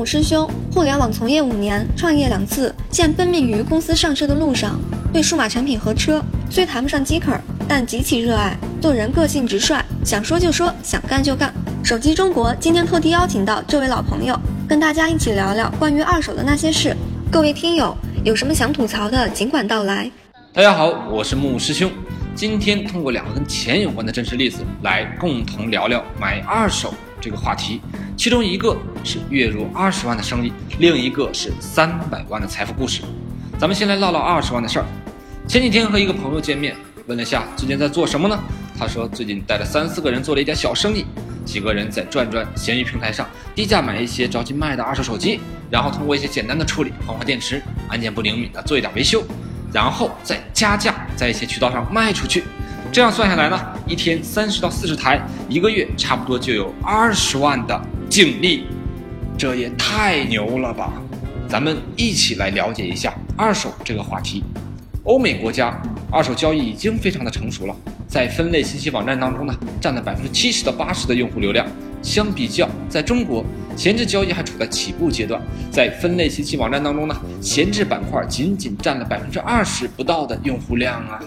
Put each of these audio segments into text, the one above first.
木师兄，互联网从业五年，创业两次，现奔命于公司上市的路上。对数码产品和车虽谈不上饥渴，但极其热爱。做人个性直率，想说就说，想干就干。手机中国今天特地邀请到这位老朋友，跟大家一起聊聊关于二手的那些事。各位听友，有什么想吐槽的，尽管道来。大家好，我是木师兄。今天通过两个跟钱有关的真实例子，来共同聊聊买二手这个话题。其中一个是月入二十万的生意，另一个是三百万的财富故事。咱们先来唠唠二十万的事儿。前几天和一个朋友见面，问了下最近在做什么呢？他说最近带着三四个人做了一点小生意，几个人在转转闲鱼平台上低价买一些着急卖的二手手机，然后通过一些简单的处理换换电池，按键不灵敏的做一点维修。然后再加价，在一些渠道上卖出去，这样算下来呢，一天三十到四十台，一个月差不多就有二十万的净利，这也太牛了吧！咱们一起来了解一下二手这个话题。欧美国家二手交易已经非常的成熟了，在分类信息网站当中呢，占了百分之七十到八十的用户流量。相比较，在中国。闲置交易还处在起步阶段，在分类信息网站当中呢，闲置板块仅仅占了百分之二十不到的用户量啊。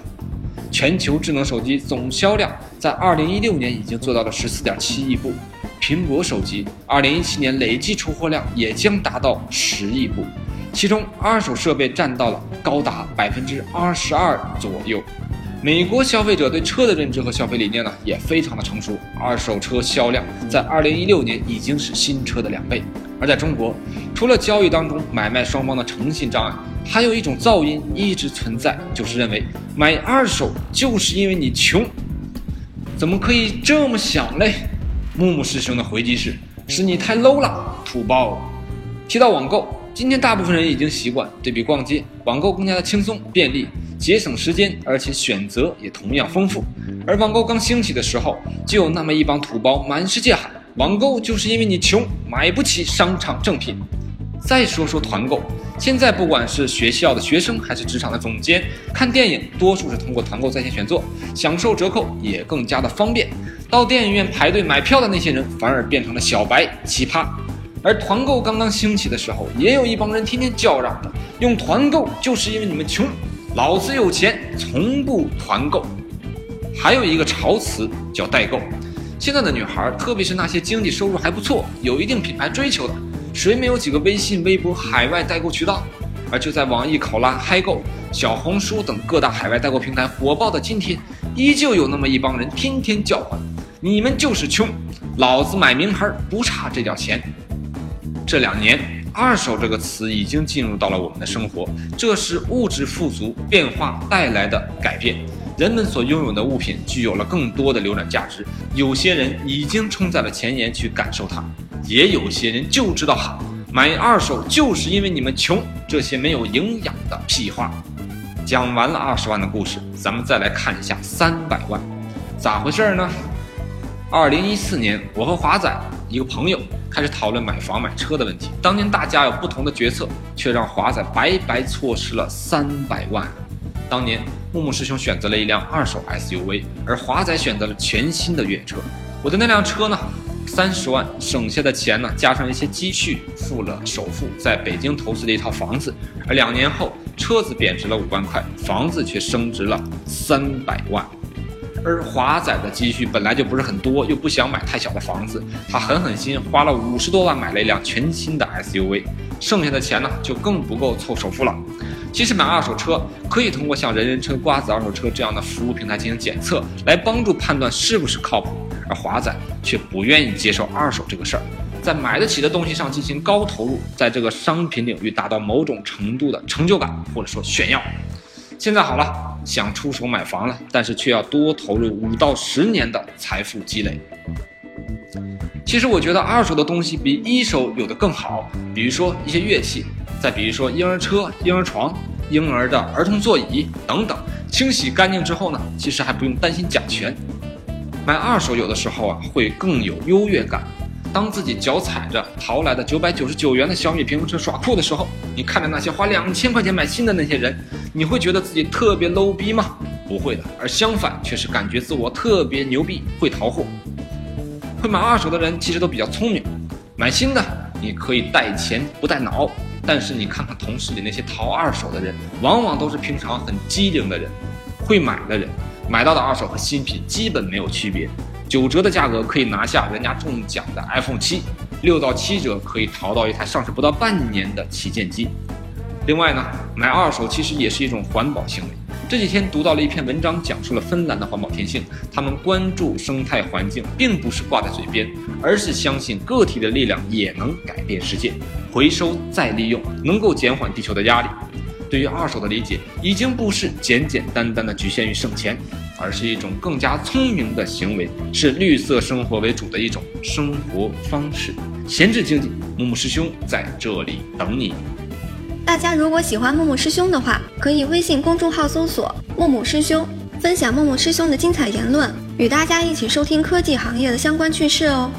全球智能手机总销量在二零一六年已经做到了十四点七亿部，苹果手机二零一七年累计出货量也将达到十亿部，其中二手设备占到了高达百分之二十二左右。美国消费者对车的认知和消费理念呢也非常的成熟，二手车销量在二零一六年已经是新车的两倍。而在中国，除了交易当中买卖双方的诚信障碍，还有一种噪音一直存在，就是认为买二手就是因为你穷。怎么可以这么想嘞？木木师兄的回击是：是你太 low 了，土包。提到网购，今天大部分人已经习惯对比逛街，网购更加的轻松便利。节省时间，而且选择也同样丰富。而网购刚兴起的时候，就有那么一帮土包满世界喊：“网购就是因为你穷，买不起商场正品。”再说说团购，现在不管是学校的学生还是职场的总监，看电影多数是通过团购在线选座，享受折扣也更加的方便。到电影院排队买票的那些人，反而变成了小白奇葩。而团购刚刚兴起的时候，也有一帮人天天叫嚷着：“用团购就是因为你们穷。”老子有钱，从不团购。还有一个潮词叫代购。现在的女孩，特别是那些经济收入还不错、有一定品牌追求的，谁没有几个微信、微博海外代购渠道？而就在网易考拉、嗨购、小红书等各大海外代购平台火爆的今天，依旧有那么一帮人天天叫唤：“你们就是穷，老子买名牌不差这点钱。”这两年。二手这个词已经进入到了我们的生活，这是物质富足变化带来的改变。人们所拥有的物品具有了更多的流转价值。有些人已经冲在了前沿去感受它，也有些人就知道喊买二手就是因为你们穷。这些没有营养的屁话。讲完了二十万的故事，咱们再来看一下三百万，咋回事呢？二零一四年，我和华仔一个朋友。开始讨论买房买车的问题。当年大家有不同的决策，却让华仔白白错失了三百万。当年木木师兄选择了一辆二手 SUV，而华仔选择了全新的越野车。我的那辆车呢，三十万省下的钱呢，加上一些积蓄，付了首付，在北京投资了一套房子。而两年后，车子贬值了五万块，房子却升值了三百万。而华仔的积蓄本来就不是很多，又不想买太小的房子，他狠狠心花了五十多万买了一辆全新的 SUV，剩下的钱呢就更不够凑首付了。其实买二手车可以通过像人人车、瓜子二手车这样的服务平台进行检测，来帮助判断是不是靠谱。而华仔却不愿意接受二手这个事儿，在买得起的东西上进行高投入，在这个商品领域达到某种程度的成就感或者说炫耀。现在好了，想出手买房了，但是却要多投入五到十年的财富积累。其实我觉得二手的东西比一手有的更好，比如说一些乐器，再比如说婴儿车、婴儿床、婴儿的儿童座椅等等，清洗干净之后呢，其实还不用担心甲醛。买二手有的时候啊，会更有优越感。当自己脚踩着淘来的九百九十九元的小米平衡车耍酷的时候，你看着那些花两千块钱买新的那些人，你会觉得自己特别 low 逼吗？不会的，而相反却是感觉自我特别牛逼，会淘货。会买二手的人其实都比较聪明，买新的你可以带钱不带脑。但是你看看同事里那些淘二手的人，往往都是平常很机灵的人，会买的人，买到的二手和新品基本没有区别，九折的价格可以拿下人家中奖的 iPhone 七，六到七折可以淘到一台上市不到半年的旗舰机。另外呢，买二手其实也是一种环保行为。这几天读到了一篇文章，讲述了芬兰的环保天性。他们关注生态环境，并不是挂在嘴边，而是相信个体的力量也能改变世界。回收再利用能够减缓地球的压力。对于二手的理解，已经不是简简单单的局限于省钱，而是一种更加聪明的行为，是绿色生活为主的一种生活方式。闲置经济，木木师兄在这里等你。大家如果喜欢木木师兄的话，可以微信公众号搜索“木木师兄”，分享木木师兄的精彩言论，与大家一起收听科技行业的相关趣事哦。